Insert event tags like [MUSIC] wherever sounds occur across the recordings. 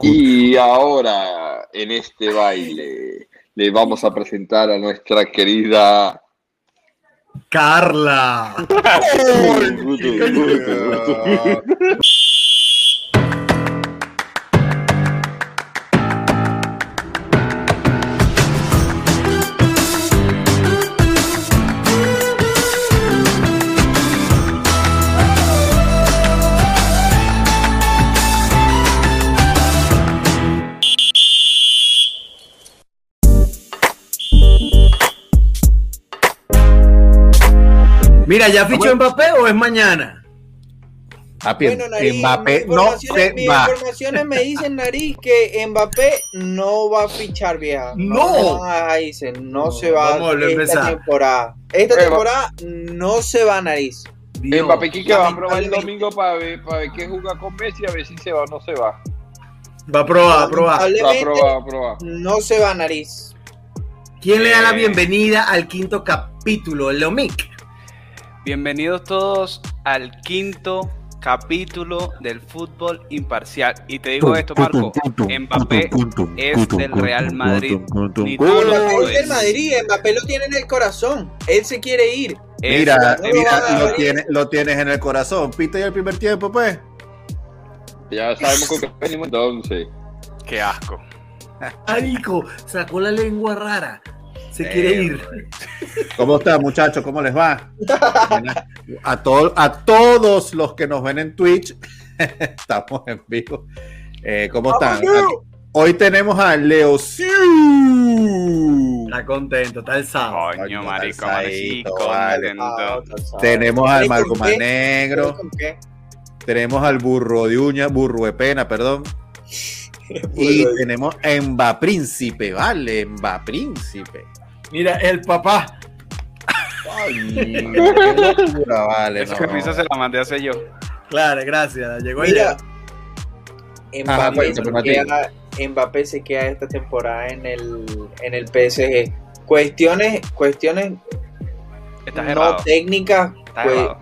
Y ahora, en este baile, le vamos a presentar a nuestra querida Carla. Mira, ¿ya fichó Mbappé o es mañana? bueno, nariz, Mbappé no se mis informaciones me dicen, Nariz, que Mbappé no va a fichar, vieja. No. No, no se va Vamos, esta temporada. Esta temporada no se va, Nariz. Dios, Mbappé que va a probar el domingo para ver, para ver qué juega con Messi, a ver si se va o no se va. Va a probar, va a probar. Va a probar, va a probar. No se va, Nariz. ¿Quién le da la eh. bienvenida al quinto capítulo? Leomic. Bienvenidos todos al quinto capítulo del fútbol imparcial. Y te digo esto, Marco, Mbappé es del Real Madrid. Ni tú lo es del Madrid, Mbappé lo tiene en el corazón. Él se quiere ir. Mira, mira, lo, tiene, lo tienes en el corazón. Pita ya el primer tiempo, pues. Ya sabemos con qué venimos entonces. Qué asco. Arico, sacó la lengua rara se quiere eh, ir. [LAUGHS] ¿Cómo está, muchachos? ¿Cómo les va? A, a todos los que nos ven en Twitch, [LAUGHS] estamos en vivo. Eh, ¿Cómo están? Hoy tenemos a Leo Está contento, está el sábado. Coño, marico, Tenemos al Marco Negro. Tenemos al burro de uña, burro de pena, perdón. [LAUGHS] y tenemos a Emba Príncipe, ¿vale? Emba Príncipe. Mira, el papá. Ay, [LAUGHS] qué locura, vale. Esa camisa se la mandé hace yo. Claro, gracias. Llegó Mira, Mbappé, se queda, Mbappé se queda esta temporada en el, en el PSG. Cuestiones, cuestiones no técnicas,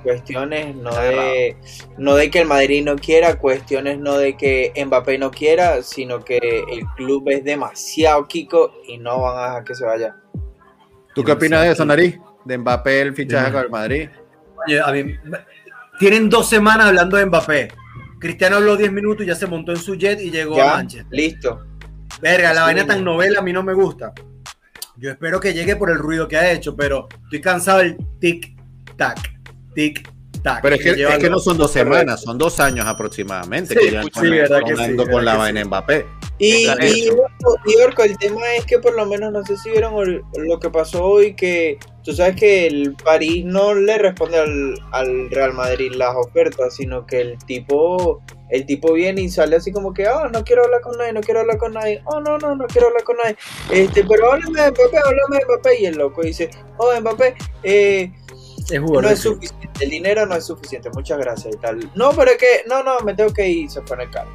cuestiones no de, no de que el Madrid no quiera, cuestiones no de que Mbappé no quiera, sino que el club es demasiado Kiko y no van a dejar que se vaya. ¿Tú qué opinas de eso, Nariz? De Mbappé, el fichaje con el Madrid. tienen dos semanas hablando de Mbappé. Cristiano habló 10 minutos y ya se montó en su jet y llegó a Manchester. Listo. Verga, la vaina tan novela a mí no me gusta. Yo espero que llegue por el ruido que ha hecho, pero estoy cansado del tic-tac, tic pero es que, no son dos semanas, son dos años aproximadamente que ya sí, con, la vaina Mbappé. Y, y, el tema es que por lo menos no sé si vieron lo que pasó hoy, que tú sabes que el París no le responde al, Real Madrid las ofertas, sino que el tipo el tipo viene y sale así como que, oh, no quiero hablar con nadie, no quiero hablar con nadie, oh, no, no, no quiero hablar con nadie, este, pero háblame de Mbappé, háblame de Mbappé, y el loco dice, oh, Mbappé, eh, no es suficiente, el dinero no es suficiente, muchas gracias y tal. No, pero es que, no, no, me tengo que ir, se pone caro.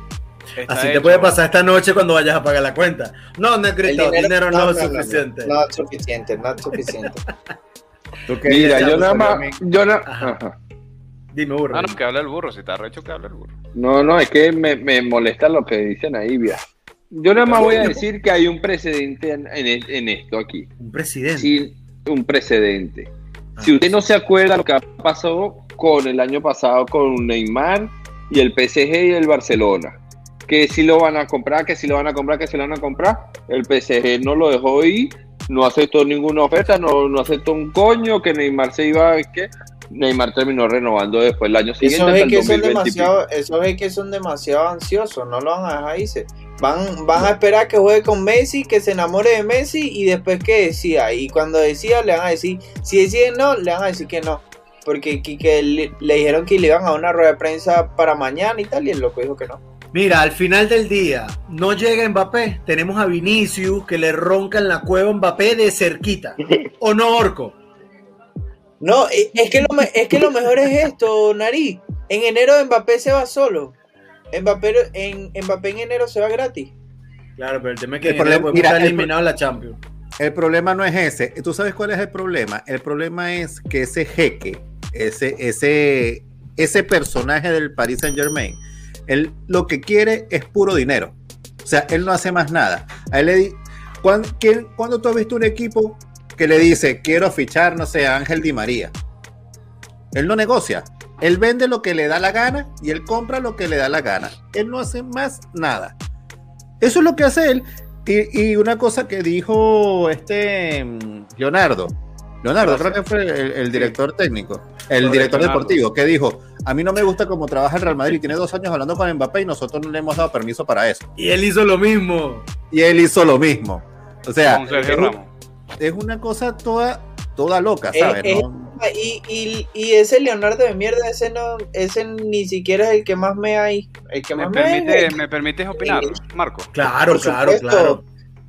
Así te puede pasar esta noche cuando vayas a pagar la cuenta. No, no, el dinero, no, es suficiente. No, es suficiente, no es suficiente. Mira, yo nada más, yo nada Dime, burro. Ah, no, que habla el burro, si está recho que habla el burro. No, no, es que me, me molesta lo que dicen ahí, via. Yo nada más voy a decir que hay un precedente en, en, esto aquí. Un precedente. Sí, un precedente. Si usted no se acuerda lo que pasó con el año pasado con Neymar y el PSG y el Barcelona, que si lo van a comprar, que si lo van a comprar, que si lo van a comprar, el PSG no lo dejó ir, no aceptó ninguna oferta, no, no aceptó un coño, que Neymar se iba, que Neymar terminó renovando después el año siguiente. Esos es que, son demasiado, esos es que son demasiado ansiosos, no lo van a dejar irse. Van, van a esperar que juegue con Messi, que se enamore de Messi y después que decida. Y cuando decida le van a decir, si deciden no, le van a decir que no. Porque que, le, dijeron que le iban a una rueda de prensa para mañana y tal, y el loco dijo que no. Mira, al final del día, no llega Mbappé. Tenemos a Vinicius que le ronca en la cueva Mbappé de cerquita. ¿O no, Orco? No, es que, lo, es que lo mejor es esto, Nariz. En enero Mbappé se va solo. Mbappé en, Mbappé en enero se va gratis. Claro, pero el tema es que el problema, mira, eliminado la Champions. El problema no es ese. ¿Tú sabes cuál es el problema? El problema es que ese jeque, ese, ese, ese personaje del Paris Saint Germain, Él lo que quiere es puro dinero. O sea, él no hace más nada. A él le di- ¿Cuándo, quién- tú has visto un equipo que le dice, quiero fichar, no sé, a Ángel Di María? Él no negocia. Él vende lo que le da la gana y él compra lo que le da la gana. Él no hace más nada. Eso es lo que hace él. Y, y una cosa que dijo este mm, Leonardo. Creo que fue el, el director técnico, el Correcto, director Leonardo. deportivo, que dijo, a mí no me gusta cómo trabaja el Real Madrid, tiene dos años hablando con Mbappé y nosotros no le hemos dado permiso para eso. Y él hizo lo mismo. Y él hizo lo mismo. O sea, Con Sergio es, Ramos. es una cosa toda, toda loca, Eh, ¿sabes? eh, No- Y, y, y ese Leonardo de mierda, ese no, ese ni siquiera es el que más me hay. El que ¿Me, más me hay. permite, ¿Me permites opinar, Marco? Claro, Por claro, supuesto. claro.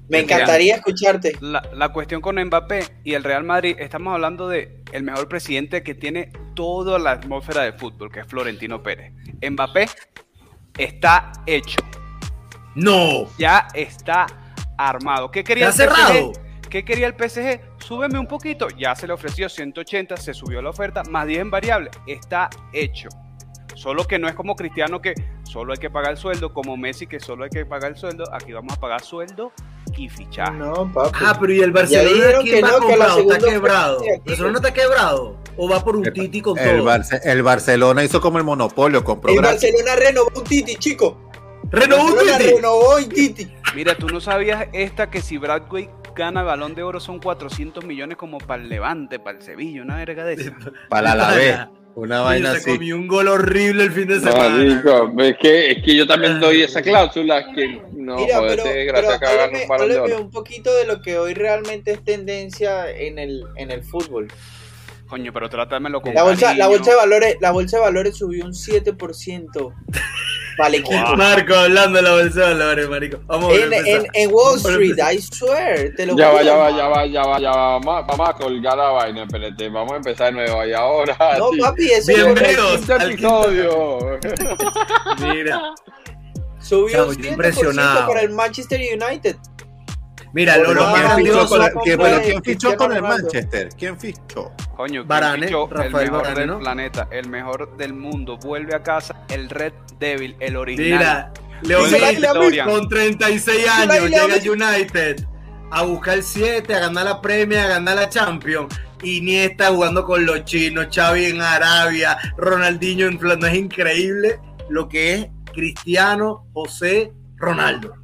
Me encantaría escucharte. La, la cuestión con Mbappé y el Real Madrid, estamos hablando de el mejor presidente que tiene toda la atmósfera de fútbol, que es Florentino Pérez. Mbappé está hecho, No. ya está armado. ¿Qué quería Está el PSG? cerrado. ¿Qué quería el PSG? Súbeme un poquito. Ya se le ofreció 180, se subió la oferta, más 10 en variable. Está hecho. Solo que no es como Cristiano que solo hay que pagar el sueldo, como Messi que solo hay que pagar el sueldo. Aquí vamos a pagar sueldo y fichaje. No, papi. Ah, pero ¿y el Barcelona quién que va no, que la comprado? ¿Está quebrado? ¿El Barcelona está quebrado? ¿O va por un Titi con el, todo? Barce- el Barcelona hizo como el monopolio, compró El gratis. Barcelona renovó un Titi, chico. ¿Renovó un Titi? renovó un Titi. Mira, tú no sabías esta que si Bradway gana balón de oro son 400 millones como para el Levante, para el Sevilla, una verga de esa. Para la vez. Una vaina se así. comió un gol horrible el fin de No, semana. Rico, es que, es que yo también doy esa cláusula que no Mira, puede pero, ser pero que háblame, un de háblame oro. un poquito de lo que hoy realmente es tendencia en el, en el fútbol. Coño, pero trátamelo con La bolsa, la bolsa de valores, la bolsa de valores subió un 7% para el equipo. Marco, hablando de la bolsa de valores, marico. Vamos a En, en, Wall Street. I swear, te lo Ya va, ya va, ya va, ya va, ya va. Vamos, vamos a colgar la vaina, espérate. Vamos a empezar de nuevo. Y ahora. No, sí. papi, eso Bienvenidos. Quinto al episodio. [LAUGHS] Mira, subió 7% impresionados. para el Manchester United. Mira, lo, lo más ¿Quién fichó grandioso. con el- comprar quién- pero de ¿quién fichó con el. Manchester? ¿Quién fichó? Coño, ¿quién Varane, fichó? Rafael el mejor del ¿no? planeta, el mejor del mundo. Vuelve a casa el Red Devil, el original. Mira, Leo Dice la Messi isla Victoria. con 36 Dice la años llega al United a buscar el 7, a ganar la Premier, a ganar la Champions. Iniesta jugando con los chinos, Xavi en Arabia, Ronaldinho en Flan- No es increíble lo que es Cristiano José Ronaldo.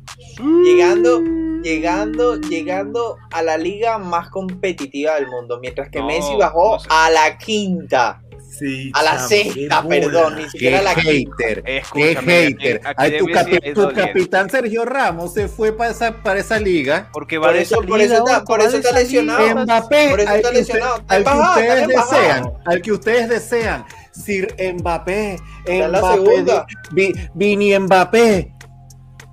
Llegando, llegando, llegando a la liga más competitiva del mundo, mientras que No, Messi bajó no sé. a la quinta, Sí, a la chamo, sexta, qué perdón, ni ¡Qué siquiera a la quinta. hater! ¡Qué Escúchame, hater! Ay, tu, capi- tu capitán Sergio Ramos se fue para esa, para esa liga. Porque va Por de eso- por eso está- por eso está lesionado. Mbappé, Por eso al está que, lesionado. usted- Está al que ustedes desean, al que ustedes desean, Sir Mbappé, Mbappé, segunda. Vi- Vini Mbappé.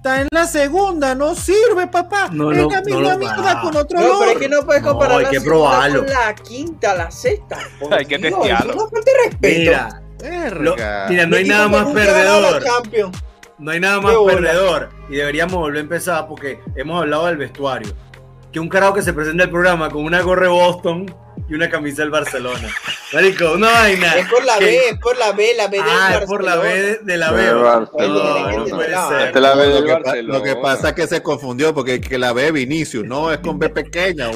Está en la segunda, no sirve, papá. No, es no, la no misma lo mierda con otro No, pero es que no puedes No, comparar hay la que probarlo. con la quinta, la sexta. [LAUGHS] Por Hay que Dios, testearlo. Falta de respeto. Mira, lo- mira, no hay nada más perdedor. No hay nada más perdedor. Y deberíamos volver a empezar porque hemos hablado del vestuario. Que un carajo que se presenta al programa con una gorra de Boston y una camisa del Barcelona. Marico, una vaina. Es por la que- B, es por la B, la B del Ah, es por la B Barcelona. de, la B. Barcelona. lo, del que, pa- Barcelona. lo que pasa es que se confundió porque que la B Vinicius, no, es con B pequeña.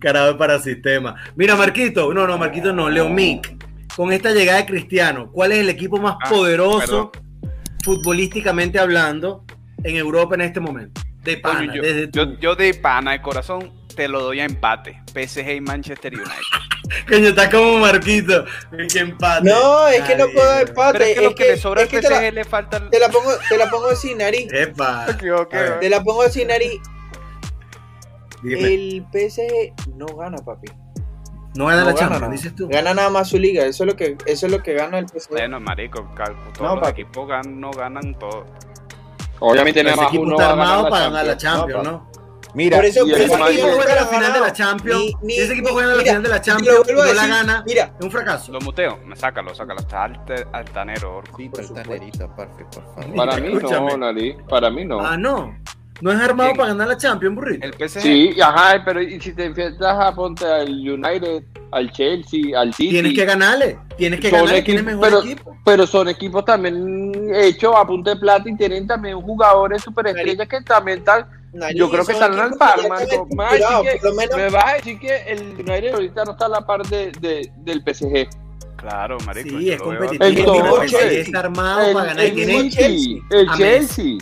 Carajo para sistema. Mira, Marquito, no, no, Marquito no, Leo Mick. Con esta llegada de Cristiano, ¿cuál es el equipo más Ah, poderoso, futbolísticamente hablando, en Europa en este momento? De pana, Coño, yo, desde tu- yo, yo de pana de corazón te lo doy a empate. PSG y Manchester United. [LAUGHS] Coño, está como Marquito. Que empate. No, es que no puedo dar empate. Pero es que lo que le sobra es al que te la, PSG le falta te la pongo, te la pongo así, nariz. [LAUGHS] Epa. [LAUGHS] Te la pongo así, nariz. Dime, El PSG no gana, papi. no gana no la gana Champions, dices tú. Gana nada más su liga. Eso es lo que, eso es lo que gana el PSG. Bueno, marico, todos No, los papi. equipos gan- no ganan todo. Obviamente nada más equipo uno está ganar armado para ganar la Champions, Champions, ¿no? Mira, Por eso, por ese equipo juega la ha final de la Champions, Ni- ni- ese equipo juega la mira, final de la lo Champions a no la decir. gana, Mira, es un fracaso. Lo muteo, me sácalo, sácalo. Está alte- altanero, Orco. Sí, por pero supuesto. tanerita, parce, por favor. Para mí Escúchame. no, Nariz. Para mí no. Ah, no. No es armado ¿Quién? para ganar la Champions, burrito. El PSG. Sí, ajá, pero y si te enfrentas a ponte al United, al Chelsea, al City. Tienes que ganarle, tienes que Son ganarle, equipos- tienes mejor pero- equipo. Pero son equipos también hechos a punta de plata y tienen también jugadores superestrellas que también están. Nariz, Yo creo que están al par, Marco. están Me vas a decir que- por lo menos me vas a decir que el United ahorita no está a la par de, de- del PSG. Claro, marico. Sí, es competitivo. El El está armado para ganar el Chelsea. el Chelsea.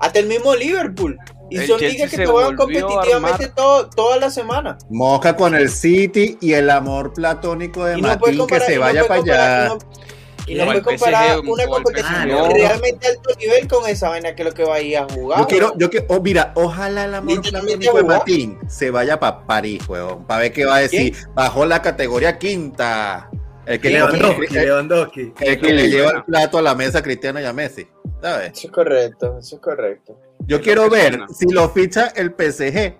Hasta el mismo Liverpool. Y El son Chelsea ligas que juegan competitivamente todo, toda la semana. Moja con el City y el amor platónico de Y no Martín que se y no vaya para comparar- allá. no- Y no O el puedes comparar PSG, una competición No. realmente alto nivel con esa vaina que es lo que va a ir a jugar. Yo quiero, yo que, oh, mira, ojalá el amor platónico de. Martín se vaya para París, weón, para ver qué va a decir. Bajó la categoría quinta. El que, le- Lewandowski, el- Lewandowski. el que le lleva el plato a la mesa a Cristiano y a Messi. ¿Sabes? Eso es correcto, eso es correcto. Yo quiero ver si lo ficha el PSG.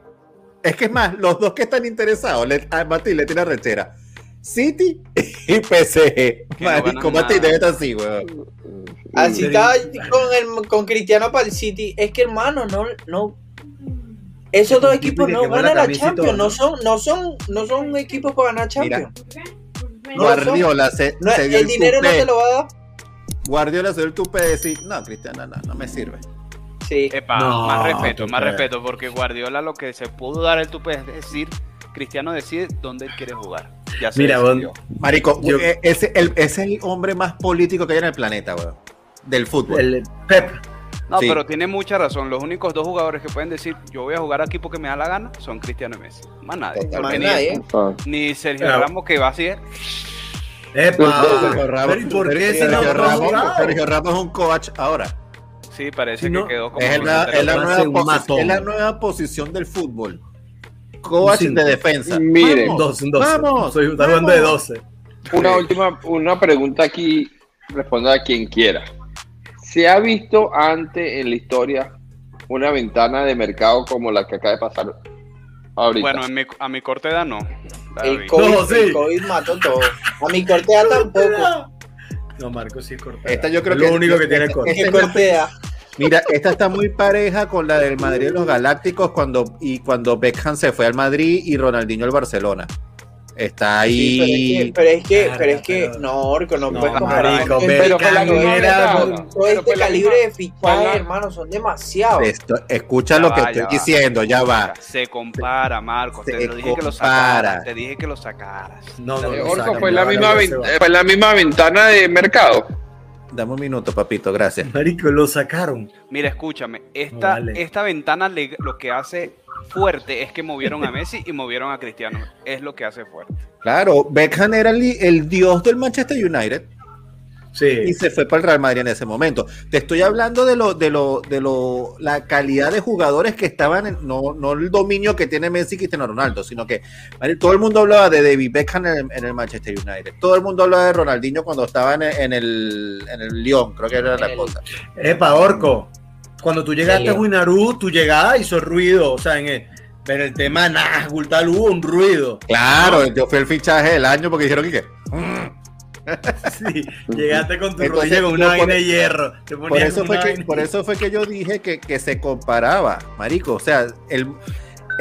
Es que es más, los dos que están interesados, le, a Martín le tiene rechera. City y PSG. Marico, nada. debe estar así, weón. Así Sí. está con, el, con Cristiano para el City. Es que hermano, no, no. Esos dos equipos no ganan la Champions, todo, no ¿no? son, no son, no son equipos para ganar Champions. Guardiola se, No, se dio el dinero no te lo va a dar. Guardiola se dio el tupe de decir, no, Cristiano, no, no me sirve. Sí. Epa, No, más respeto, más respeto, porque Guardiola lo que se pudo dar el tupe es decir, Cristiano decide dónde él quiere jugar. Ya se Mira, decidió. Marico, Yo- eh, ese el, es el hombre más político que hay en el planeta, weón. Del fútbol. El Pep. No, Sí. pero tiene mucha razón. Los únicos dos jugadores que pueden decir yo voy a jugar aquí porque me da la gana son Cristiano y Messi. Más nadie. Más ni- nadie. Ni Sergio Claro. Ramos que va a ser. Epa. Sergio Ramos, Pero ¿y por qué Sergio Ramos, jugado? Sergio Ramos es un coach ahora. Sí, parece Si no, que quedó como. Es la, es la nueva es la posición del fútbol. Coach de defensa. Miren. Vamos, 12, un 12. Vamos, Soy está jugando de vamos. 12. Una última, una pregunta aquí, responda a quien quiera. ¿Se ha visto antes en la historia una ventana de mercado como la que acaba de pasar ahorita? Bueno, en mi- a mi corta edad no. El vi. COVID, No, sí. el COVID mató todo. A mi cortea tampoco. No, Marco sí es Correa. Esta yo creo Es que lo único que tiene ¿Qué es cortea? Mira, esta está muy pareja con la del Madrid y los Galácticos cuando y cuando Beckham se fue al Madrid y Ronaldinho al Barcelona. Está Sí, ahí. pero es que, pero es que, Verga, pero es que, pero- no, Orco, no, No, puedes comparar. marico, pero fue la. Todo Pero este calibre misma- de fichajes, hermano, son demasiados. Esto- escucha Ya lo va, que estoy va. diciendo, ya va. Se compara, Marcos. Se Te lo dije que lo compara. sacaras. Te dije que lo sacaras. No, no, no Orco, fue la, misma fue la misma ventana de mercado. Dame un minuto, papito, gracias. Marico, lo sacaron. Mira, escúchame. Esta, No, vale. esta ventana le- lo que hace fuerte es que movieron a Messi y movieron a Cristiano. Es lo que hace fuerte. Claro, Beckham era el, el dios del Manchester United y Sí. se fue para el Real Madrid en ese momento. Te estoy hablando de lo, de lo, de lo, la calidad de jugadores que estaban, en- no, no el dominio que tiene Messi y Cristiano Ronaldo, sino que todo el mundo hablaba de David Beckham en el, en el Manchester United. Todo el mundo hablaba de Ronaldinho cuando estaba en el, en el, en el Lyon, creo que era la el- cosa. Epa, Orco. Cuando tú llegaste a Dale. Winarú, tu llegada hizo ruido. O sea, en el, en el tema Nazgul tal hubo un ruido. Claro, yo fui el fichaje del año porque dijeron que [LAUGHS] Sí, llegaste con tu Entonces, rodilla con una vaina de hierro. Te Por eso, fue que, por eso fue que yo dije que, que se comparaba, marico. O sea, el,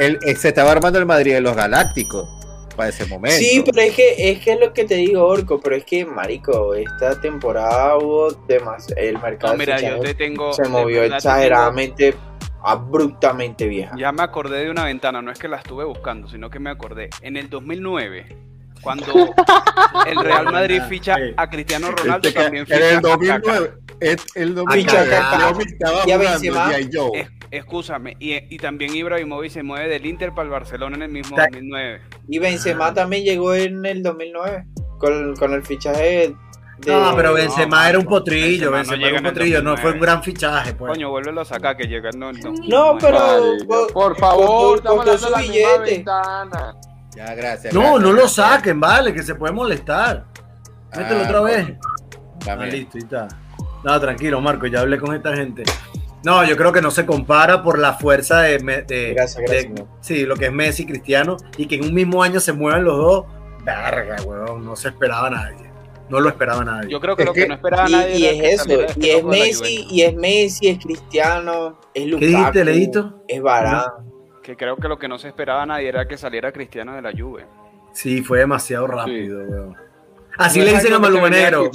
el- eh, se estaba armando el Madrid de los Galácticos para ese momento. Sí, pero es que es que es lo que te digo, Orco, pero es que, marico, esta temporada hubo demasiado, el mercado No, mira, de yo fichajes te tengo. se movió te exageradamente, abruptamente vieja. ya me acordé de una ventana. No es que la estuve buscando, sino que me acordé. En el 2009, cuando [LAUGHS] el Real Madrid ficha a Cristiano Ronaldo, Este que- también en ficha el a Kaká. 2009, es- el 2009 Ficha a Kaká. Xiaomi estaba Y a jugando Benzema. G.I. Joe. Es- Escúchame, y, y también Ibrahimovic se mueve del Inter para el Barcelona en el mismo Ta- 2009. Y Benzema también llegó en el 2009 con, con el fichaje de... No, pero Benzema no, era un potrillo, Benzema no Benzema era un potrillo, no 2009. fue un gran fichaje, pues. Coño, vuélvelo a sacar que llega el 2009. No, pero... Por favor, su billete. Ya, gracias. no, gracias, no lo gracias. saquen, vale, que se puede molestar. Mételo Ah, otra vez. Ah, listo, y está. No, tranquilo, Marco, ya hablé con esta gente. No, yo creo que no se compara por la fuerza de, de- Gracias, gracias, de- no. sí, lo que es Messi y Cristiano y que en un mismo año se muevan los dos. Verga, weón, no se esperaba nadie. No lo esperaba nadie. Yo creo que Es lo que, que- no esperaba Y, nadie y era que es eso, saliera este y es Messi, y es Messi, es Cristiano, es Lukaku, dijiste, Leito? es Varane. Que creo que lo que no se esperaba nadie era que saliera Cristiano de la Juve. Sí, fue demasiado rápido, weón. Así No le dicen a se Maluma Negro,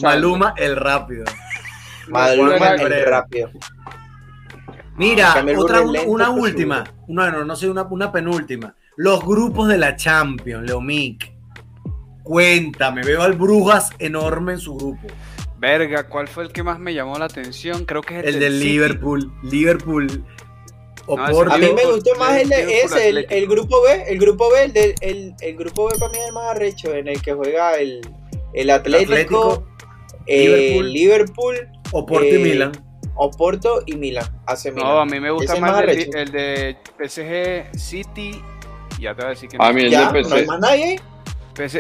el rápido. Maluma el rápido. Mira, el otra, una última. No, no, no sé, una, una penúltima. Los grupos de la Champions, Leomic. Cuéntame, veo al Brujas enorme en su grupo. Verga, ¿cuál fue el que más me llamó la atención? Creo que es El del City. Liverpool. Liverpool. No. A mí me gustó más el ese, el, el grupo B, el grupo B, el, del- el, el grupo B para mí es el más arrecho, en el que juega el, el Atlético, Atlético, eh, Liverpool. Liverpool, Oporto eh, y Milan. Oporto y Milan. No, a mí me gusta Ese más más el, de PSG City. Ya te voy a decir que A no. mí el ya, de no hay más nadie.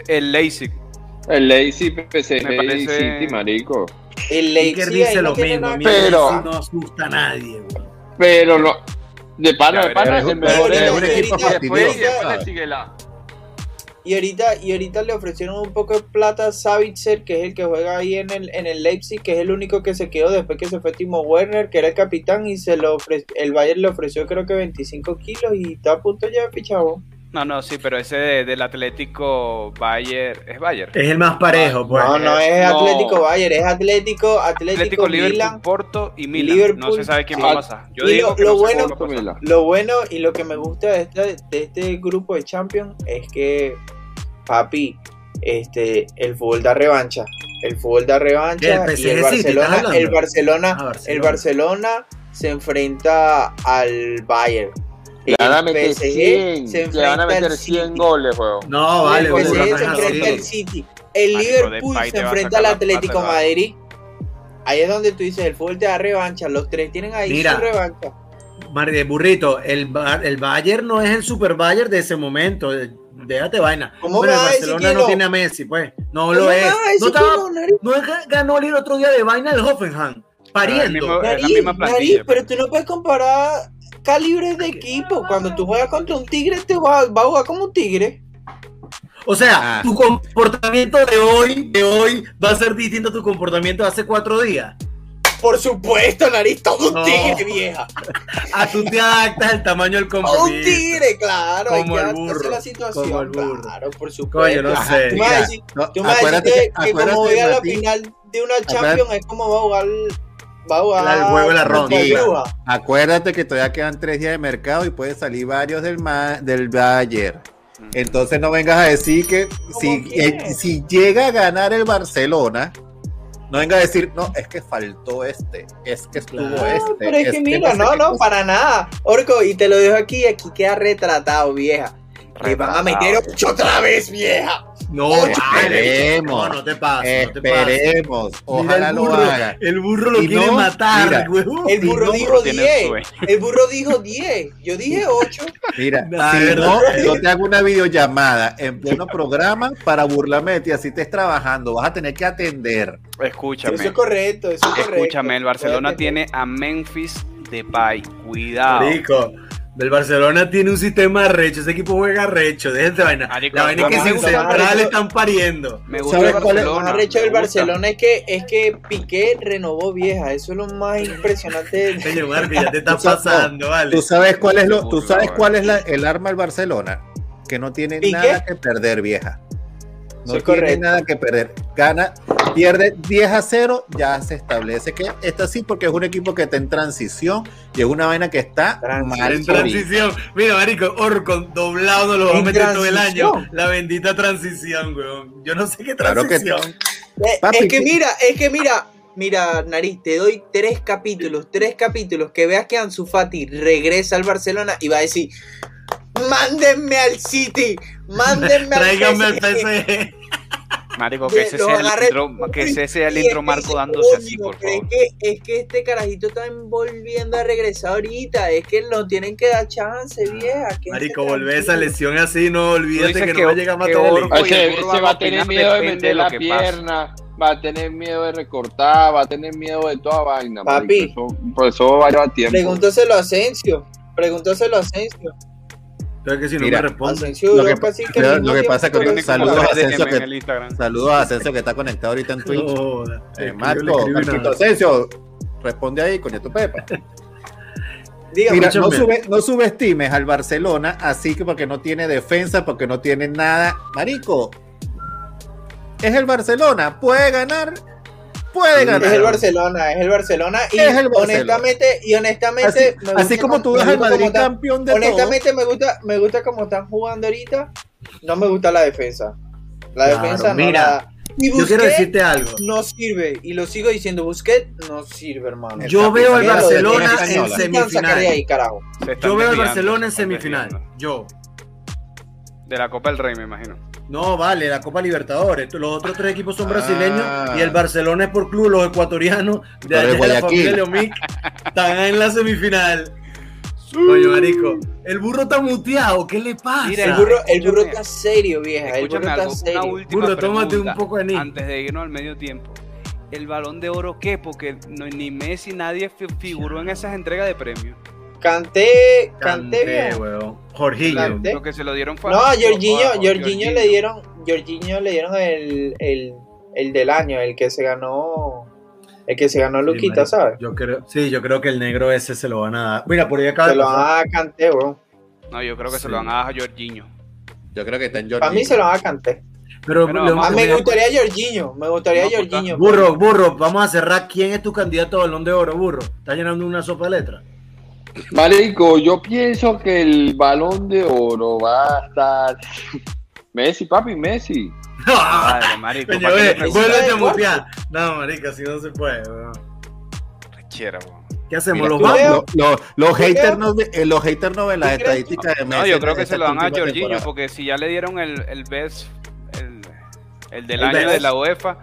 El Leipzig. el Lazy PSG Me parece- City, marico. El Iker Leipzig dice no lo mismo. a ver. Pero- no asusta a nadie. Pero no. De pana, de pana es el mejor. equipo Después. Y ahorita, y ahorita le ofrecieron un poco de plata a Savitzer, que es el que juega ahí en el, en el Leipzig, que es el único que se quedó después que se fue Timo Werner, que era el capitán, y se lo el Bayern le ofreció creo que 25 kilos y está a punto ya de. No, no, sí, pero ese de- del Atlético Bayer. ¿Es Bayer? Es el más parejo, pues. No, no es no. Atlético Bayern, es Atlético, Atlético, Atlético, Liverpool, Milan. Porto y Milan. Liverpool. no se sabe quién va a pasar. Yo y digo lo- que lo no sé bueno- va a. Lo bueno y lo que me gusta de este, de este grupo de Champions es que, papi, este, el fútbol da revancha. El fútbol da revancha El y el City, ¿estás Barcelona, el Barcelona, Ah, Barcelona. el Barcelona se enfrenta al Bayern. Le van a meter PSG 100. se Le van a enfrenta meter al 100 City. goles, weón. No, vale, el PSG se enfrenta al. City. El Liverpool se enfrenta al Atlético. Madrid. Ahí es donde tú dices, el fútbol te da revancha. Los tres tienen ahí Mira. su revancha. Mar- Burrito, el, el Bayern no es el super Bayern de ese momento. Déjate vaina. ¿Cómo Bueno, el Barcelona no tiene a Messi, pues. No ¿Cómo lo es. No, estaba- no, ganó el otro día de vaina el Hoffenheim. Pariendo. Nariz, pero pues. tú no puedes comparar calibres de equipo. Cuando tú juegas contra un tigre, te va, va a jugar como un tigre. O sea, Ah. tu comportamiento de hoy, de hoy, va a ser distinto a tu comportamiento de hace cuatro días. Por supuesto, nariz, todo un No. tigre, vieja. [LAUGHS] A tú te adaptas el tamaño del Todo un compromiso. tigre, claro. hay Como que el burro, a la situación. como el burro. Claro, por supuesto. Coño, no sé. Tú me vas a decir, que, como voy a la final de una Champions es como va a jugar. Va a jugar. La- el juego de la ronda. acuérdate que todavía quedan tres días de mercado y pueden salir varios del, ma- del Bayern. Entonces no vengas a decir que si, eh, si llega a ganar el Barcelona, no venga a decir, no, es que faltó este, es que estuvo Claro, este. Pero es que mira, no, no, cosa". para nada. Orco, y te lo dejo aquí, aquí queda retratado, vieja. Le van a meter ocho otra vez, vieja. No, esperemos. No, no te pases, no te pases. Esperemos, ojalá el lo haga. El burro lo Y quiere no, matar, mira. El burro no, dijo tiene 10. sueño. El burro dijo 10. Yo dije 8. Mira, Nah, si no, yo te hago una videollamada en pleno programa para burlarme de ti, así estés trabajando, vas a tener que atender. Escúchame. Eso es correcto, eso es correcto. Escúchame, el Barcelona tiene a Memphis Depay. Cuidado. Marico, del Barcelona tiene un sistema recho, ese equipo juega recho, déjate vaina. Marico, la vaina es que sin central están pariendo. Me gusta ¿Sabes el cuál es? Lo más arrecho me del. Barcelona es que, es que Piqué renovó vieja. Eso es lo más impresionante. del- [LAUGHS] Coño, Marco, ya te está [LAUGHS] Tú sabes- pasando, vale. ¿Tú sabes cuál es lo, tú sabes cuál es la- el arma del Barcelona? Que no tiene ¿Y nada que perder, vieja. No tiene correcto. nada que perder. Gana, pierde 10 a 0, ya se establece que está así porque es un equipo que está en transición y es una vaina que está mal. En transición. Mira, Marico, Orco, doblado no lo va a meter todo el año. La bendita transición, weón. Yo no sé qué Claro que- transición. Eh, Papi, es que mira, es que mira, mira, Nariz, te doy tres capítulos, tres capítulos que veas que Ansu Fati regresa al Barcelona y va a decir, mándenme al City, mándenme al [LAUGHS] Tráigame el PSG". PSG. Marico, que ese sea el agarre- intro, que ese sea el intro Marco dándose así, "Coño, por favor. Es que, es que este carajito está volviendo a regresar ahorita, es que no tienen que dar chance, vieja. que Marico, volver esa lesión así, no olvídate que, que- no va a llegar Oye, el se, va va a tener miedo de lo la pierna, va a tener miedo de recortar, va a tener miedo de toda vaina. Papi. marico. Eso- por eso va a llevar tiempo. Pregúntaselo a Asensio, pregúntaselo a Asensio. Que si no Mira, me responde. Asensio Lo que- lo- al lo que pasa que que como saludos a Asensio que-. Saludos a Asensio que está conectado ahorita en Twitch. No. Eh, Marco, Marquito. Asensio, responde ahí, coño tu pepa. [LAUGHS] Dígame, Mira, no, escúchame. sube- no subestimes al Barcelona, así que porque no tiene defensa, porque no tiene nada. Marico, es el Barcelona, puede ganar, puede ganar. es el Barcelona, es el Barcelona y Es el Barcelona. honestamente y honestamente Así, me así gusta como tú ves al Madrid están- campeón de todo. honestamente me gusta me gusta cómo están jugando ahorita. No me gusta la defensa. La Claro, defensa no mira, la- y Yo quiero Busquets decirte algo. no sirve y lo sigo diciendo Busquets no sirve, hermano. Yo Está veo al Barcelona de en semifinal. ahí, carajo. Se están Yo veo al Barcelona en semifinal. Yo. De la Copa del Rey, me imagino. No, vale, la Copa Libertadores. Los otros tres equipos son Ah. brasileños y el Barcelona es por club, los ecuatorianos de, allá de la Guayaquil. familia Leomic están en la semifinal. Coño, marico. El burro está muteado, ¿qué le pasa? Mira, El burro, el burro está serio, vieja. El burro Escúchame está algo, una serio. última Burro, tómate un poco de anís. antes de irnos al medio tiempo. ¿El balón de oro qué? Porque no- ni Messi, nadie fi- figuró en esas entregas de premios. Canté, canté, Canté. Jorginho. Canté. Lo que se lo dieron fue No, a a Jorginho, a- a Jorginho le dieron, Jorginho le dieron el, el, el del año, el que se ganó, el que se ganó Sí, Luquita. ¿sabes? Yo creo, sí, yo creo que el negro ese se lo van a dar. Mira, por ahí acaba Se lo van a dar a Kanté, weón. No, yo creo que Sí. se lo van a dar a Jorginho. Yo creo que está en Jordi. Para mí se lo van a Kanté. Pero lo- Ah, a me gustaría Jorginho, me gustaría No. Jorginho. Burro, burro, vamos a cerrar. ¿Quién es tu candidato a balón de oro, burro? ¿Estás llenando una sopa de letras? Marico, yo pienso que el balón de oro va a estar. Messi, papi, Messi. Madre, [LAUGHS] marico. Coño, ¿para qué ve, le preguntas? vuélvete a mutear. No, marica, así no se puede. Rechera, weón. ¿Qué hacemos? Mira, ¿Los vamos? Lo- lo- los haters no, eh, los haters no ven las estadísticas de Messi. No, yo creo que se lo van a Jorginho temporada. porque si ya le dieron el, el best, el, el del El año best. de la UEFA,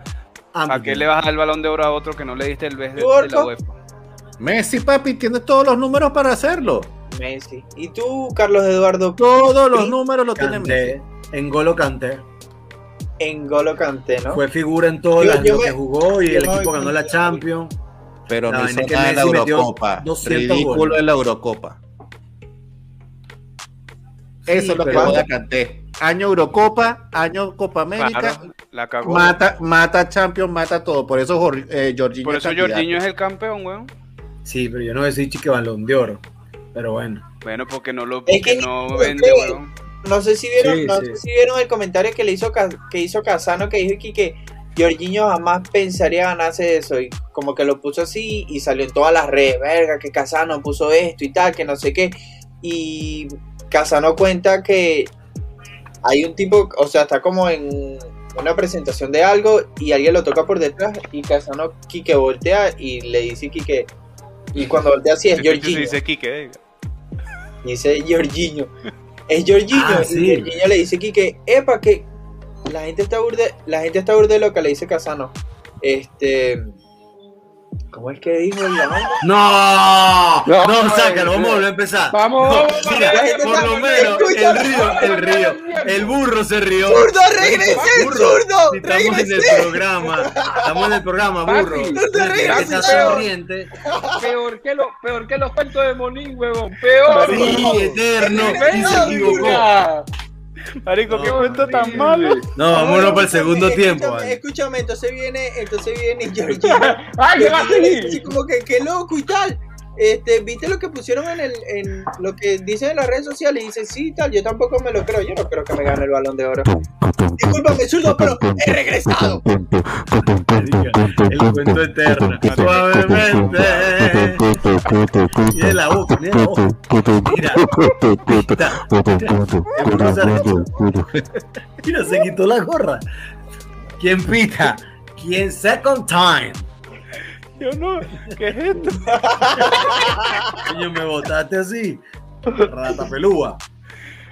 ¿a qué le vas a dar el balón de oro a otro que no le diste el best de, ¿Tú, de la? UEFA? Messi, papi, tiene todos los números para hacerlo. Messi. ¿Y tú, Carlos Eduardo? Todos los números los tiene Messi. Canté. En Golo Canté. En Golo Kanté, ¿no? Fue figura en todo lo que jugó y yo el equipo ganó la Champions. Pero no hizo nada en la Eurocopa. 200 Ridículo en la Eurocopa. Eso es lo que joda Canté. Año Eurocopa, año Copa América, la cagó. mata, mata Champions, mata todo. Por eso eh, Jorginho Por es eso. Jorginho es el campeón, weón. Sí, pero yo no voy a decir chique balón de oro. Pero bueno. Bueno, porque no lo Es porque que- no es vende, weón. No sé si vieron, Sí, no sí. sé si vieron el comentario que le hizo que hizo Casano que dijo que Jorginho jamás pensaría ganarse eso y como que lo puso así y salió en todas las redes, verga, que Casano puso esto y tal, que no sé qué. Y Casano cuenta que hay un tipo, o sea, está como en una presentación de algo y alguien lo toca por detrás y Casano Quique voltea y le dice Quique y cuando voltea así es Se Jorginho. dice Quique, eh. Dice Jorginho. Es Jorginho. Ah, y sí. Jorginho le dice Quique, epa, que la gente está burde, la gente está burde loca, le dice Casano. Este. ¿Cómo es que dijo banda? ¡No! No, No, sácalo, vamos a volver a empezar. Vamos, No, vamos, mira, por lo menos el río, el río, el burro se rió. ¡Zurdo, regrese, Burro, zurdo! si estamos en el programa, estamos en el programa, burro. Está peor. sonriente. Peor que, lo, peor que los cuentos de Monín, huevón. Peor. Sí, eterno, y se Peor, equivocó. Marico, No, qué momento tan malo. No, vámonos para el segundo Escúchame, tiempo. vale. Escúchame, entonces viene, entonces viene Jorginho. [LAUGHS] Ay, ¿qué va a Jorginho le dice seguir? como que qué loco y tal. Este, ¿viste lo que pusieron en el, en lo que dicen en las redes sociales? Y dice, sí, tal, yo tampoco me lo creo, yo no creo que me gane el balón de oro. Discúlpame, zurdo, pero he regresado. El cuento eterno. Suavemente. Mira la boca, mira la boca. Mira. Mira. Mira, se quitó la gorra. ¿Quién pita? ¿Quién second time? Yo no. ¿Qué es esto? [LAUGHS] Coño, me botaste así. Rata pelúa.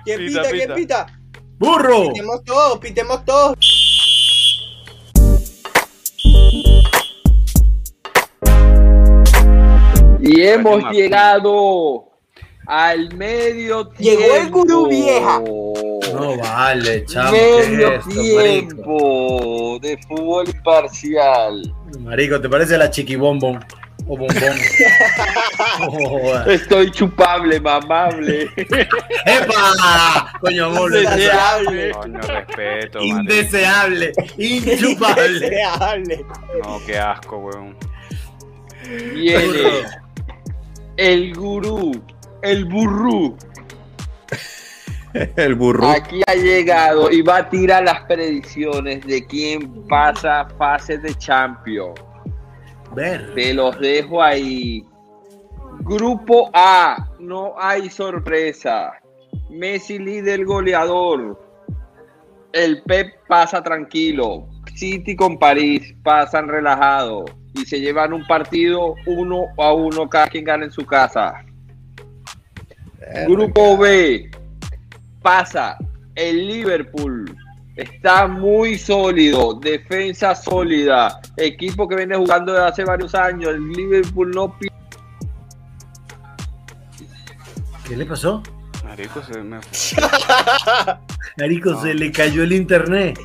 ¿Quién Pita, pita? ¿Quién pita. ¡Burro! Pitemos todos, pitemos todos. Y hemos llegado al medio tiempo. Llegó el gurú vieja. No [LAUGHS] vale, chamo. ¿qué es Medio esto, marico? tiempo de fútbol imparcial. Marico, ¿te parece la chiquibombón? O bombón. Oh. [LAUGHS] Estoy chupable, mamable. [LAUGHS] ¡Epa! Coño, amor, Indeseable. Coño, respeto, marico. indeseable, inchupable. Indeseable. No, qué asco, weón. Viene El gurú, el burrú, [LAUGHS] El burro. aquí ha llegado y va a tirar las predicciones de quién pasa fases de Champions. Ver. Te los dejo ahí. Grupo A, no hay sorpresa. Messi líder goleador. El Pep pasa tranquilo. City con París pasan relajados y se llevan un partido uno a uno cada quien gana en su casa. Grupo B pasa el Liverpool. Está muy sólido, defensa sólida, equipo que viene jugando desde hace varios años. El Liverpool no pi- ¿Qué le pasó? Marico, se me [LAUGHS] Marico, se le cayó el internet.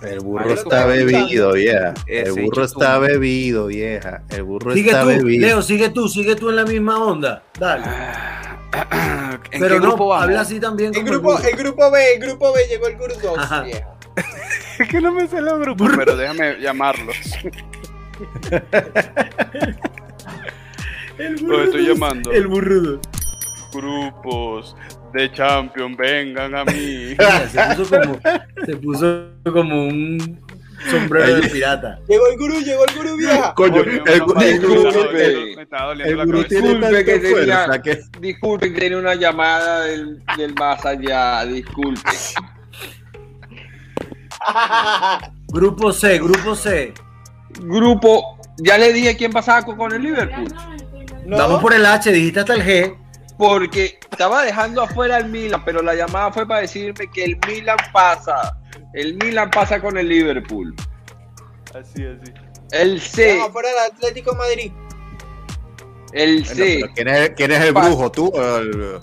El burro Marico, está bebido, vieja. El burro está bebido, vieja. El burro Sigue está tú, bebido. Leo, sigue tú, sigue tú en la misma onda. Dale. ¿En Pero qué no, grupo vamos? habla así también El grupo, el grupo B, el grupo B llegó el Guru 2, Ajá. vieja. [LAUGHS] Es que no me sé los grupos, pero déjame llamarlos. El Los estoy llamando. El burrudo. Grupos de Champions, vengan a mí. [LAUGHS] Se puso como, se puso como un sombrero de pirata. Llegó el Guru, llegó el Guru, vieja. Coño, Coño, el, gurú- el- gurú tiene Disculpe que tenía- fuerza que Disculpen, tiene una llamada del, del más allá. Disculpen. Grupo C, grupo C. Grupo, ya le dije quién pasaba con- con el Liverpool. No, Vamos por el H, dijiste hasta el G. Porque estaba dejando afuera al Milan, pero la llamada fue para decirme que el Milan pasa. El Milan pasa con el Liverpool. Así, así. El C, Vamos fuera del Atlético de Madrid. el C, ¿quién, es, quién es el brujo? ¿Tú o el-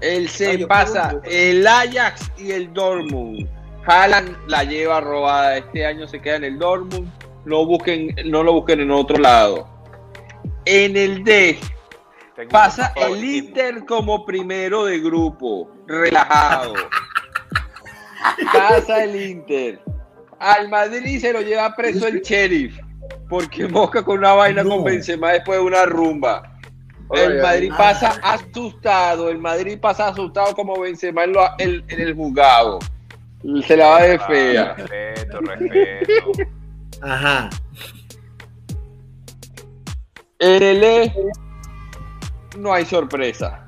el C pasa pregunto. el Ajax y el Dortmund. Haaland la lleva robada. Este año se queda en el Dortmund. No busquen, no lo busquen en otro lado. En el D Tengo pasa el. Inter como primero de grupo, relajado. Pasa el Inter. Al Madrid se lo lleva preso el sheriff, porque mosca con una vaina No. con Benzema después de una rumba. El Madrid ay. pasa asustado, el Madrid pasa asustado como Benzema en, lo- en- en el juzgado. Se la va de Ah, fea. respeto, respeto. Ajá. En el E no hay sorpresa.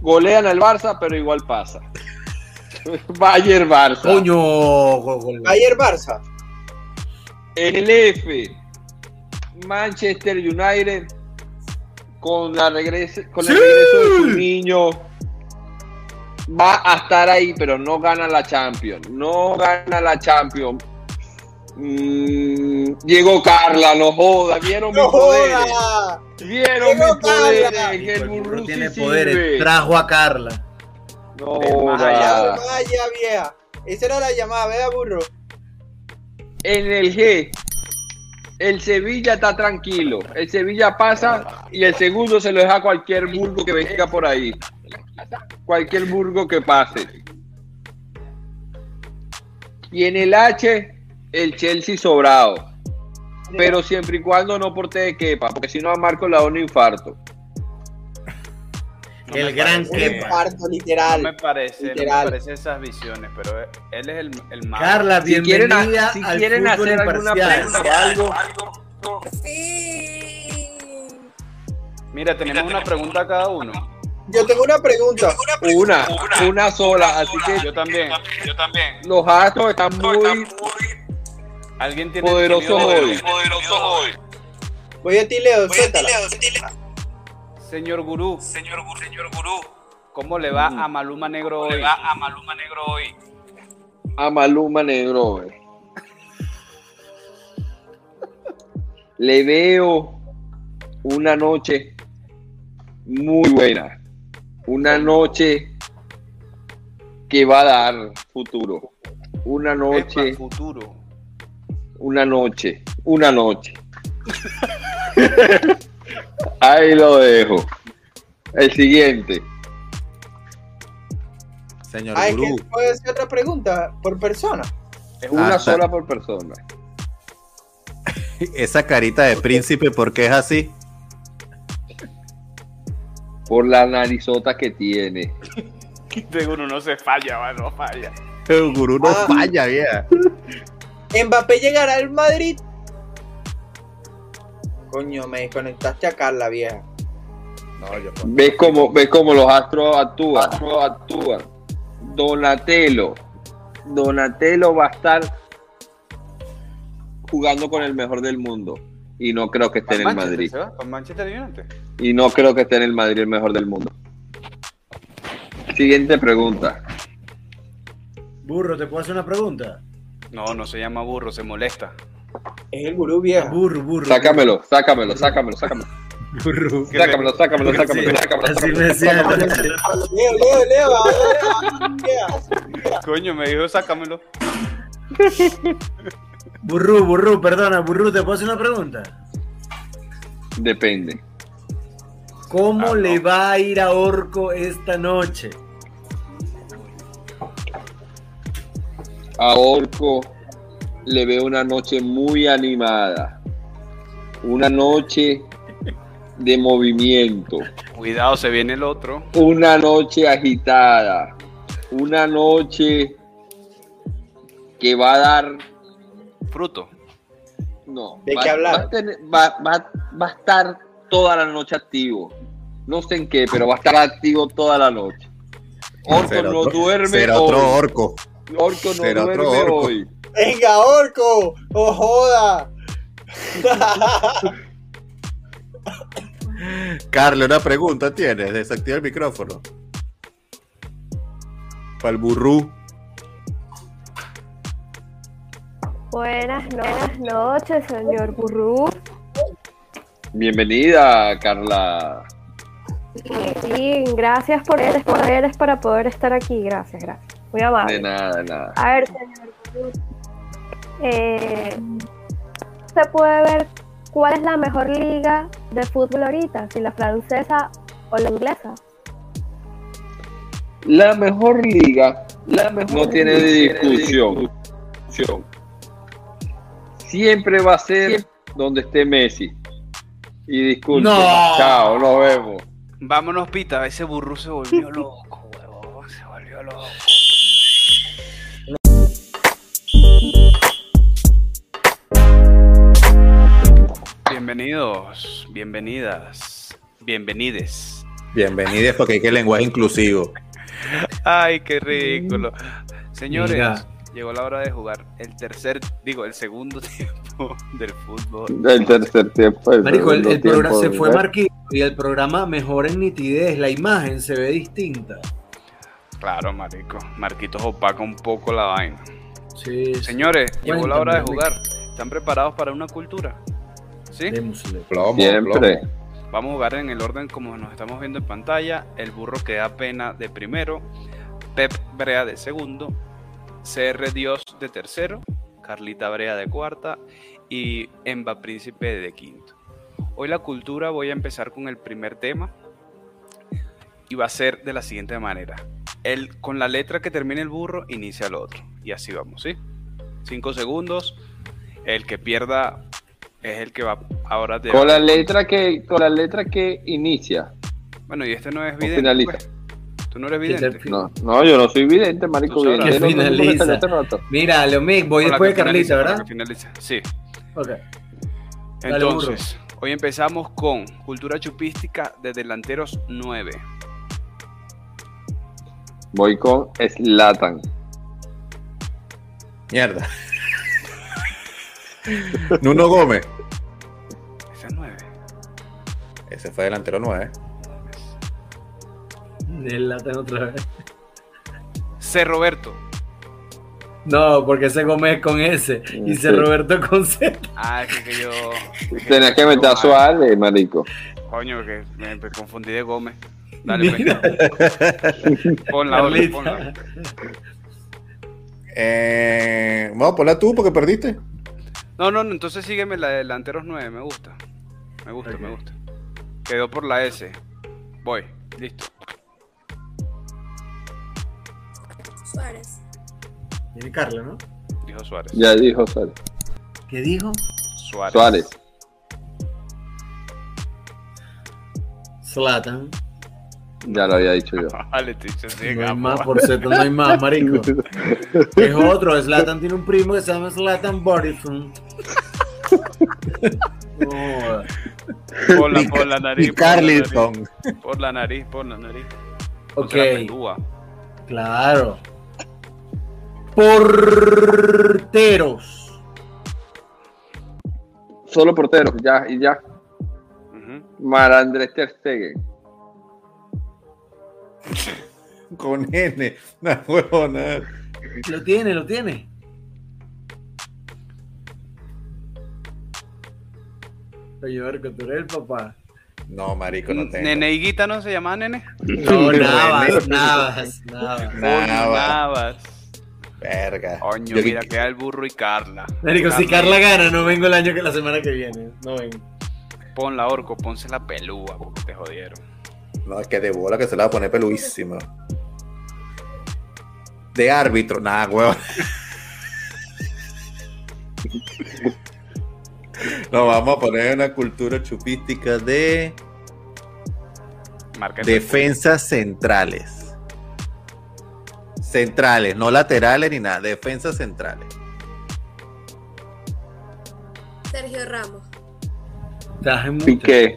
Golean al Barça, pero igual pasa. [LAUGHS] Bayern Barça. Coño. go- go- Ayer Barça. En el F, Manchester United con la regreso, con el ¡Sí! regreso de su niño va a estar ahí, pero no gana la Champions. No gana la Champions. Mm, llegó Carla, no joda, vieron ¡No mis poderes. joda! Vieron Llegó mis poderes, Carla. que el El burro burro tiene sí poderes. sirve. Trajo a Carla. No Vaya, joda. Vaya, vieja. Esa era la llamada, vea, burro. En el G, el Sevilla está tranquilo. El Sevilla pasa y el segundo se lo deja a cualquier burgo que venga por ahí. Cualquier burgo que pase. Y en el H, el Chelsea sobrado. Pero siempre y cuando no porte de quepa, porque si no a Marco le da un infarto. No El gran parece- Un Kepa. infarto, No literal. me parece, no me Literal. parece esas visiones, pero él es el, el más. Carla, Si quieren, bienvenida si al quieren hacer alguna pregunta o algo, Mira, tenemos una pregunta a cada uno. Yo tengo una pregunta. una, una sola. Así que Yo también, yo también. los astros están muy ¿Alguien tiene poderosos definido- hoy. Voy a ti, Leo. Suéltala. Señor Gurú, señor Gurú, señor Gurú. ¿Cómo le va a Maluma Negro hoy? Le va a Maluma Negro hoy. a Maluma Negro. güey. Le veo una noche muy buena. Una noche que va a dar futuro. Una noche, Epa, futuro. una noche, una noche. [LAUGHS] Ahí lo dejo. El siguiente. Señor es gurú. puede ser otra pregunta por persona. Es Una Ah, sola por persona. [LAUGHS] Esa carita de príncipe, ¿por qué es así? por la narizota que tiene. [LAUGHS] Seguro no se falla, va, no falla. El gurú no Ah. falla, vieja. [LAUGHS] Mbappé llegará al Madrid. Coño, me desconectaste a Carla, vieja. No, yo ¿Ves cómo, ves cómo los astros actúan? Astros actúan. Donatello. Donatello va a estar jugando con el mejor del mundo. Y no creo que esté en el Madrid. ¿se va? ¿Con Manchester United? Y no creo que esté en el Madrid el mejor del mundo. Siguiente pregunta. Burro, ¿te puedo hacer una pregunta? No, no se llama burro, se molesta. Es el gurú vieja. Burro, burro. Sácamelo, sácamelo, sácamelo, sácamelo. Burro. Sácamelo, sácamelo, sácamelo, sácamelo. Así me decía. Leo, Leo, Leo. Coño, me dijo, sácamelo. Burru, burru, perdona, burru, ¿te puedo hacer una pregunta? Depende. ¿Cómo Ah, le no. va a ir a Orco esta noche? A Orco le veo una noche muy animada. Una noche de movimiento. Cuidado, se viene el otro. Una noche agitada. Una noche que va a dar. Fruto. No. ¿De va, qué hablar? Va a, tener- va- va- va a estar toda la noche activo. No sé en qué, pero va a estar activo toda la noche. Orco no otro- duerme será hoy. otro orco. Orco no será otro duerme orco. hoy. Venga, Orco, ¡oh joda! Carlos, una pregunta tienes. Desactiva el micrófono. Para el burrú. Buenas, no- buenas noches, señor Burrú. Bienvenida, Carla. Sí, gracias por eres, por eres para poder estar aquí. Gracias, gracias. Muy De amable. nada, de nada. A ver, señor Burrú. Eh, ¿Se puede ver cuál es la mejor liga de fútbol ahorita? Si la francesa o la inglesa. La mejor liga no tiene discusión. Siempre va a ser donde esté Messi. Y disculpe. No. Chao, nos vemos. Vámonos, Pita. Ese burro se volvió [LAUGHS] loco, huevón. Se volvió loco. Bienvenidos, bienvenidas, bienvenides. Bienvenidos porque hay que lenguaje inclusivo. Ay, qué ridículo. Señores, Mira. llegó la hora de jugar el tercer, digo, el segundo [LAUGHS] tiempo del fútbol. El tercer tiempo. el Marico, el, programa se fue. Marquito y el programa mejora en nitidez, la imagen se ve distinta. Claro, marico. Marquitos opaca un poco la vaina. Sí, sí. Señores, llegó la hora de jugar. ¿Están preparados para una cultura? ¿Sí? Démosle. Plomo, Siempre. plomo. Vamos a jugar en el orden como nos estamos viendo en pantalla. El burro que da pena de primero, Pep Brea de segundo, CR Dios de tercero, Carlita Brea de cuarta y Emba Príncipe de quinto. Hoy la cultura voy a empezar con el primer tema y va a ser de la siguiente manera. El, con la letra que termine el burro inicia el otro y así vamos, ¿sí? Cinco segundos. El que pierda es el que va ahora de Con la letra que, con la letra que inicia. Bueno, y este no es vidente. finaliza. pues. Tú no eres vidente. No, no, yo no soy vidente, marico. Vidente, no, no, no, no, no, Finaliza. hace rato. Mira, Leomic, voy Con después de Carlita, ¿verdad? finaliza. Sí. Ok. Dale, Entonces, hoy empezamos con cultura chupística de delanteros 9. Voy con Slatan. Mierda. [LAUGHS] Nuno Gómez. Ese es 9. Ese fue delantero 9. Él la tengo otra vez. C. Roberto. No, porque ese Gómez con S y Sí. C Roberto con Z. Ah, es que yo. Tenías que meter a Suárez, marico. Coño, que me, me confundí de Gómez. Dale, pues. Ponla, Oli, ponla. Eh, vamos, ponla tú porque perdiste. No, no, no, entonces sígueme la de delanteros 9. Me gusta. Me gusta, me gusta. Quedó por la S. Voy, listo. Suárez. Viene Carla, ¿no? Dijo Suárez. Ya dijo Suárez. ¿Qué dijo? Suárez. Suárez. Zlatan. Ya lo había dicho yo. [LAUGHS] Vale, Ticho, sí, No hay más, por cierto, no hay más, marico. Es otro, Slatan tiene un primo que se llama Slatan Bodyfront. Por la, por la nariz. Por la nariz. Por la nariz, por la nariz. ok, la claro. Porteros. Solo porteros, ya, y ya. Ujú. Mar Andrés Ter Stegen. Con N. [LAUGHS] No, huevona. Lo tiene, lo tiene. Oye, Marco, tú eres el papá. No, marico, no tengo. Nene Higuita no se llamaba Nene. No. Navas, Navas, Navas. Nava. Navas. Verga. Coño, mira, queda el burro y Carla. Marico, si Carla gana, no vengo el año que la semana que viene. No vengo. Pon la orco, ponse la pelúa, porque te jodieron. No, es que de bola que se la va a poner peluísima. De árbitro, nada, huevón. [LAUGHS] Nos vamos a poner una cultura chupística de Marca defensas centrales. Centrales, no laterales ni nada, defensas centrales. Sergio Ramos. Piqué.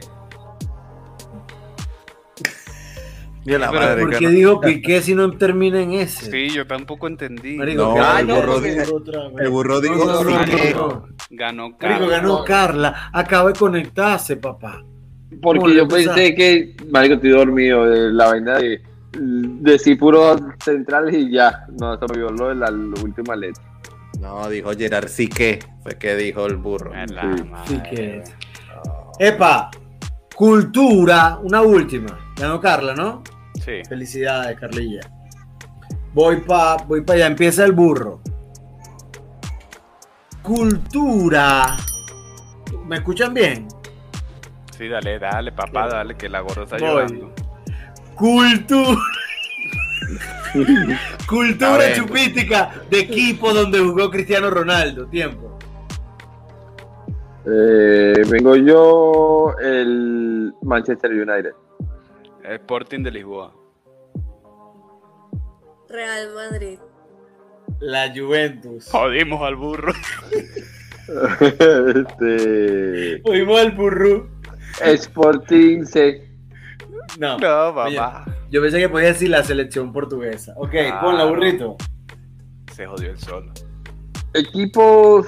Yo la Pero, madre ¿Por qué no- digo Piqué si no termina en ese? Sí, yo tampoco entendí. Marico, No, el burro vez. el burro dijo No, no, no, Piqué. no, no. Ganó Marico, Carla. ganó Carla. Acaba de conectarse, papá. Porque ¿Cómo le yo pensé que, marico, estoy dormido de la vaina de decir puros centrales y ya. No, se me lo de la última letra. No, dijo Gerard Sique, fue que dijo el burro. La Sí. madre. Sí que es. Epa, cultura, una última. Ganó Carla, ¿no? Sí. Felicidades, Carlilla. Voy pa, voy para allá, empieza el burro. Cultura. ¿Me escuchan bien? Sí, dale, dale, papá, dale, que la gorda está Voy. llorando. Cultura. [LAUGHS] Cultura chupística de equipo donde jugó Cristiano Ronaldo. Tiempo. Eh, vengo yo, el Manchester United. Sporting de Lisboa. Real Madrid. La Juventus. Jodimos al burro. [LAUGHS] este, Oímos al burro. Sporting C. No. No, Oye, papá. Yo pensé que podía decir la selección portuguesa. Ok, ponla, Claro. burrito. Se jodió el solo. Equipos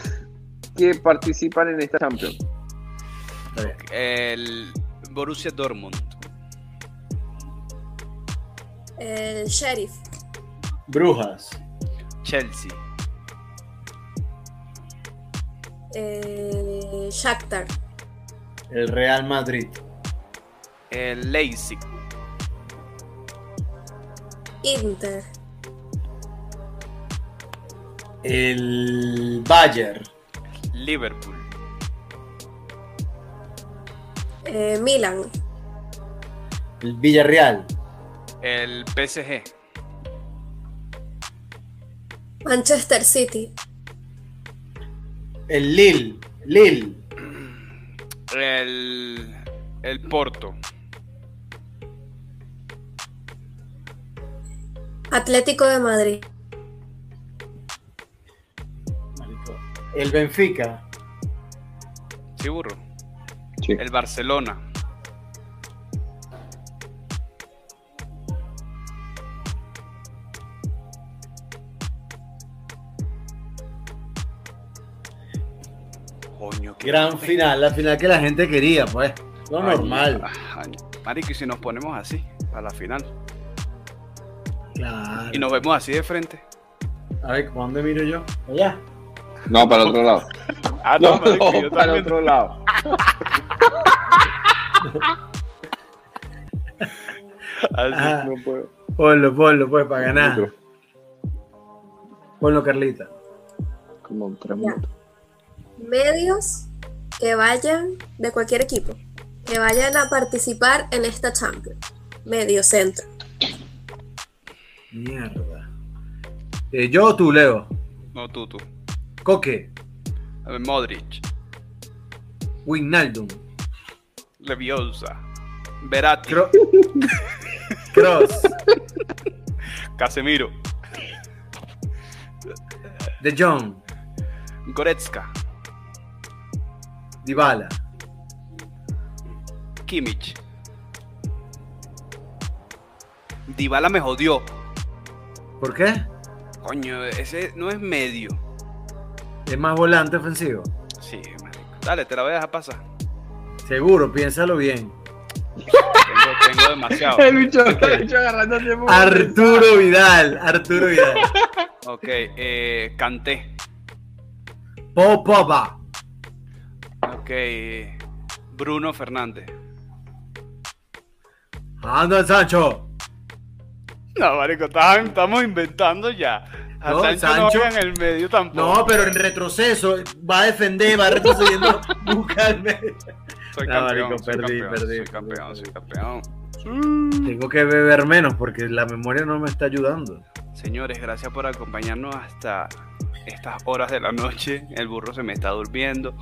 que participan en esta Champions. El Borussia Dortmund. El Sheriff. Brujas. Chelsea. El Shakhtar. El Real Madrid. El Leipzig. Inter. El Bayern. Liverpool. eh, Milan. El Villarreal. El PSG. Manchester City. El Lille. Lille. El. El Porto. Atlético de Madrid. El Benfica. Sí, burro. Sí. El Barcelona. Coño, qué Gran final. La final que la gente quería, pues. Lo Ay, normal. ay, Marico, y si nos ponemos así, a la final. Claro. Y nos vemos así de frente. A ver, ¿para dónde miro yo? Allá. No, para el otro lado. Ah, No, marico, yo para el otro lado. [LAUGHS] Así. Ajá. No puedo. Ponlo, ponlo, pues, para ganar. Ponlo, Carlita. Como minutos. Medios que vayan de cualquier equipo. Que vayan a participar en esta Champions. Medio centro. Mierda. Eh, yo o tú, Leo. No, tú, tú. Coque. A ver, Modric. Wijnaldum. Leviosa. Verati. Cro [LAUGHS] Cross. Casemiro. De Jong. Goretzka. Dybala. Kimmich. Dybala me jodió. ¿Por qué? Coño, ese no es medio. Es más volante ofensivo. Sí, marico. Dale, te la voy a dejar pasar. Seguro, piénsalo bien. Tengo, tengo demasiado. [LAUGHS] El bicho, el bicho [LAUGHS] agarrando tiempo. Arturo Vidal. Arturo Vidal. Ok, eh, Canté. Popova. Ok, Bruno Fernández. Anda Sancho. No, marico, estamos, inventando ya. A No, Sancho, Sancho- no en el medio tampoco. No, pero en retroceso. Va a defender, va retrocediendo. [LAUGHS] Busca el medio. Soy No, campeón, marico, soy perdí, campeón, perdí, soy campeón, perdí. soy campeón. Tengo que beber menos porque la memoria no me está ayudando. Señores, gracias por acompañarnos hasta estas horas de la noche. El burro se me está durmiendo.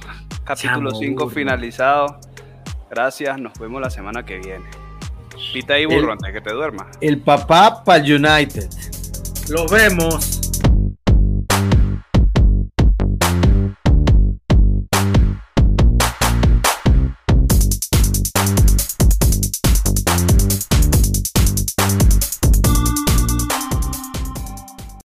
Capítulo Chamo 5 burro. finalizado. Gracias, nos vemos la semana que viene. Pita ahí, burro, El- antes que te duermas. El papá para United. Los vemos.